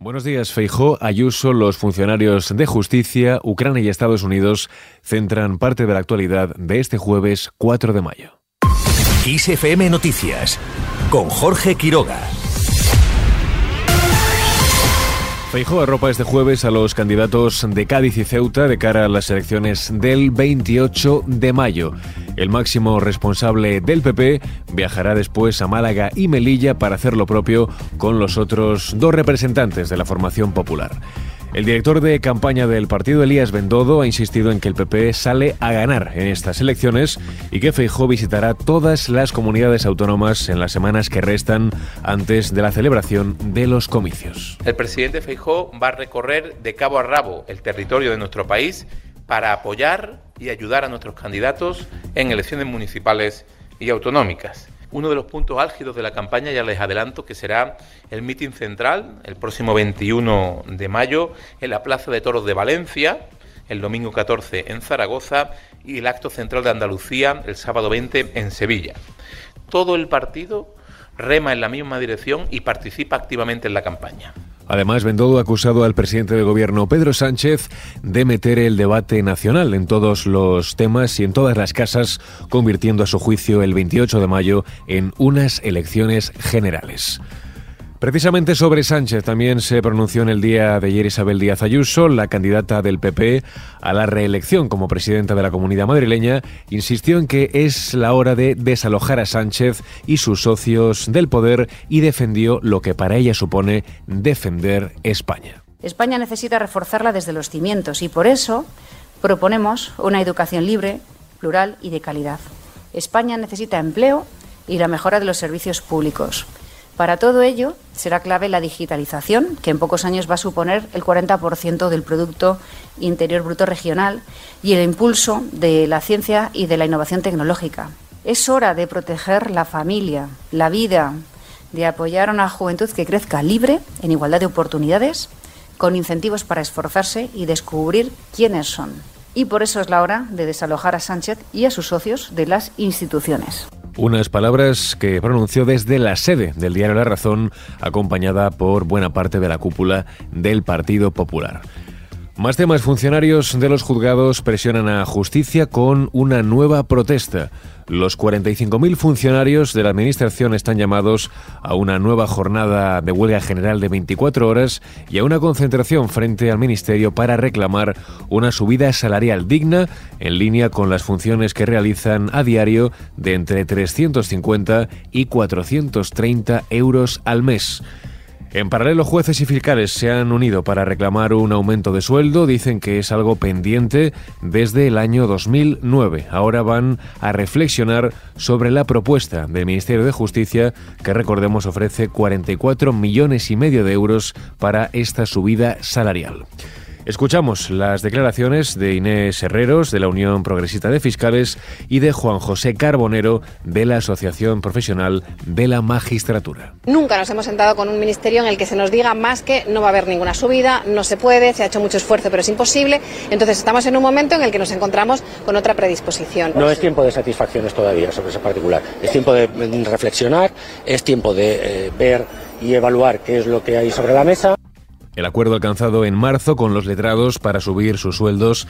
Buenos días, Feijó, Ayuso, los funcionarios de justicia, Ucrania y Estados Unidos centran parte de la actualidad de este jueves 4 de mayo. ISFM Noticias con Jorge Quiroga. Feijó arropa este jueves a los candidatos de Cádiz y Ceuta de cara a las elecciones del 28 de mayo. El máximo responsable del PP viajará después a Málaga y Melilla para hacer lo propio con los otros dos representantes de la formación popular. El director de campaña del partido, Elías Bendodo, ha insistido en que el PP sale a ganar en estas elecciones y que Feijó visitará todas las comunidades autónomas en las semanas que restan antes de la celebración de los comicios. El presidente Feijó va a recorrer de cabo a rabo el territorio de nuestro país para apoyar y ayudar a nuestros candidatos en elecciones municipales y autonómicas. Uno de los puntos álgidos de la campaña, ya les adelanto, que será el mitin central el próximo 21 de mayo en la Plaza de Toros de Valencia, el domingo 14 en Zaragoza y el acto central de Andalucía el sábado 20 en Sevilla. Todo el partido rema en la misma dirección y participa activamente en la campaña. Además, Bendodo ha acusado al presidente de gobierno Pedro Sánchez de meter el debate nacional en todos los temas y en todas las casas, convirtiendo a su juicio el 28 de mayo en unas elecciones generales. Precisamente sobre Sánchez también se pronunció en el día de ayer Isabel Díaz Ayuso, la candidata del PP a la reelección como presidenta de la comunidad madrileña, insistió en que es la hora de desalojar a Sánchez y sus socios del poder y defendió lo que para ella supone defender España. España necesita reforzarla desde los cimientos y por eso proponemos una educación libre, plural y de calidad. España necesita empleo y la mejora de los servicios públicos. Para todo ello será clave la digitalización, que en pocos años va a suponer el 40% del Producto Interior Bruto Regional, y el impulso de la ciencia y de la innovación tecnológica. Es hora de proteger la familia, la vida, de apoyar a una juventud que crezca libre, en igualdad de oportunidades, con incentivos para esforzarse y descubrir quiénes son. Y por eso es la hora de desalojar a Sánchez y a sus socios de las instituciones. Unas palabras que pronunció desde la sede del diario La Razón, acompañada por buena parte de la cúpula del Partido Popular. Más temas. Funcionarios de los juzgados presionan a justicia con una nueva protesta. Los 45.000 funcionarios de la Administración están llamados a una nueva jornada de huelga general de 24 horas y a una concentración frente al Ministerio para reclamar una subida salarial digna en línea con las funciones que realizan a diario de entre 350 y 430 euros al mes. En paralelo, jueces y fiscales se han unido para reclamar un aumento de sueldo. Dicen que es algo pendiente desde el año 2009. Ahora van a reflexionar sobre la propuesta del Ministerio de Justicia, que recordemos ofrece 44 millones y medio de euros para esta subida salarial. Escuchamos las declaraciones de Inés Herreros, de la Unión Progresista de Fiscales, y de Juan José Carbonero, de la Asociación Profesional de la Magistratura. Nunca nos hemos sentado con un ministerio en el que se nos diga más que no va a haber ninguna subida, no se puede, se ha hecho mucho esfuerzo, pero es imposible. Entonces estamos en un momento en el que nos encontramos con otra predisposición. No es tiempo de satisfacciones todavía sobre ese particular. Es tiempo de reflexionar, es tiempo de eh, ver y evaluar qué es lo que hay sobre la mesa. El acuerdo alcanzado en marzo con los letrados para subir sus sueldos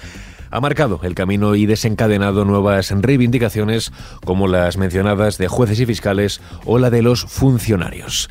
ha marcado el camino y desencadenado nuevas reivindicaciones como las mencionadas de jueces y fiscales o la de los funcionarios.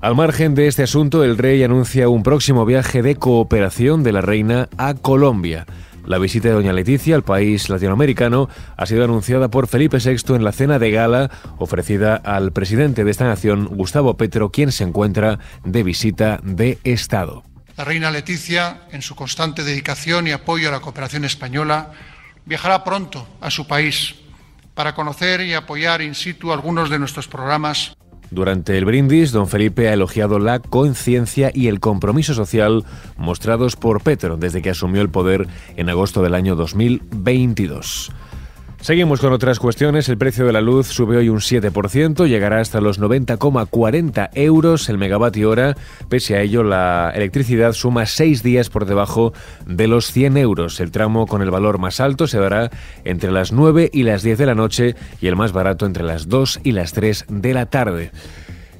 Al margen de este asunto, el rey anuncia un próximo viaje de cooperación de la reina a Colombia. La visita de doña Leticia al país latinoamericano ha sido anunciada por Felipe VI en la cena de gala ofrecida al presidente de esta nación, Gustavo Petro, quien se encuentra de visita de Estado. La reina Leticia, en su constante dedicación y apoyo a la cooperación española, viajará pronto a su país para conocer y apoyar in situ algunos de nuestros programas durante el brindis, don Felipe ha elogiado la conciencia y el compromiso social mostrados por Petro desde que asumió el poder en agosto del año 2022. Seguimos con otras cuestiones. El precio de la luz sube hoy un 7%, llegará hasta los 90,40 euros el megavatio hora. Pese a ello, la electricidad suma seis días por debajo de los 100 euros. El tramo con el valor más alto se dará entre las 9 y las 10 de la noche y el más barato entre las 2 y las 3 de la tarde.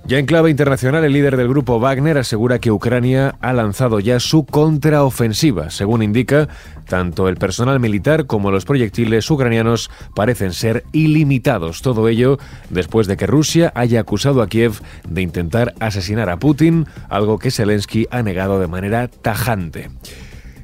Ya en clave internacional, el líder del grupo Wagner asegura que Ucrania ha lanzado ya su contraofensiva. Según indica, tanto el personal militar como los proyectiles ucranianos parecen ser ilimitados. Todo ello después de que Rusia haya acusado a Kiev de intentar asesinar a Putin, algo que Zelensky ha negado de manera tajante.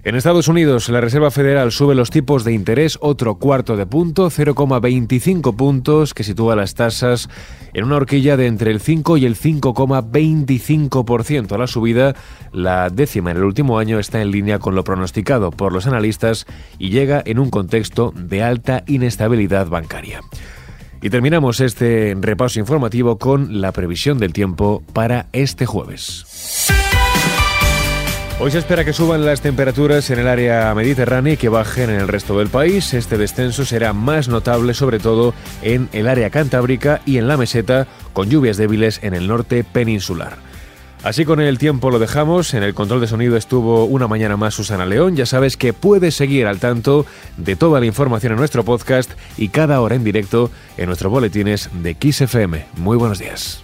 En Estados Unidos, la Reserva Federal sube los tipos de interés otro cuarto de punto, 0,25 puntos, que sitúa las tasas en una horquilla de entre el 5 y el 5,25%. La subida, la décima en el último año, está en línea con lo pronosticado por los analistas y llega en un contexto de alta inestabilidad bancaria. Y terminamos este repaso informativo con la previsión del tiempo para este jueves. Hoy se espera que suban las temperaturas en el área mediterránea y que bajen en el resto del país. Este descenso será más notable sobre todo en el área cantábrica y en la meseta, con lluvias débiles en el norte peninsular. Así con el tiempo lo dejamos. En el control de sonido estuvo una mañana más Susana León. Ya sabes que puedes seguir al tanto de toda la información en nuestro podcast y cada hora en directo en nuestros boletines de XFM. Muy buenos días.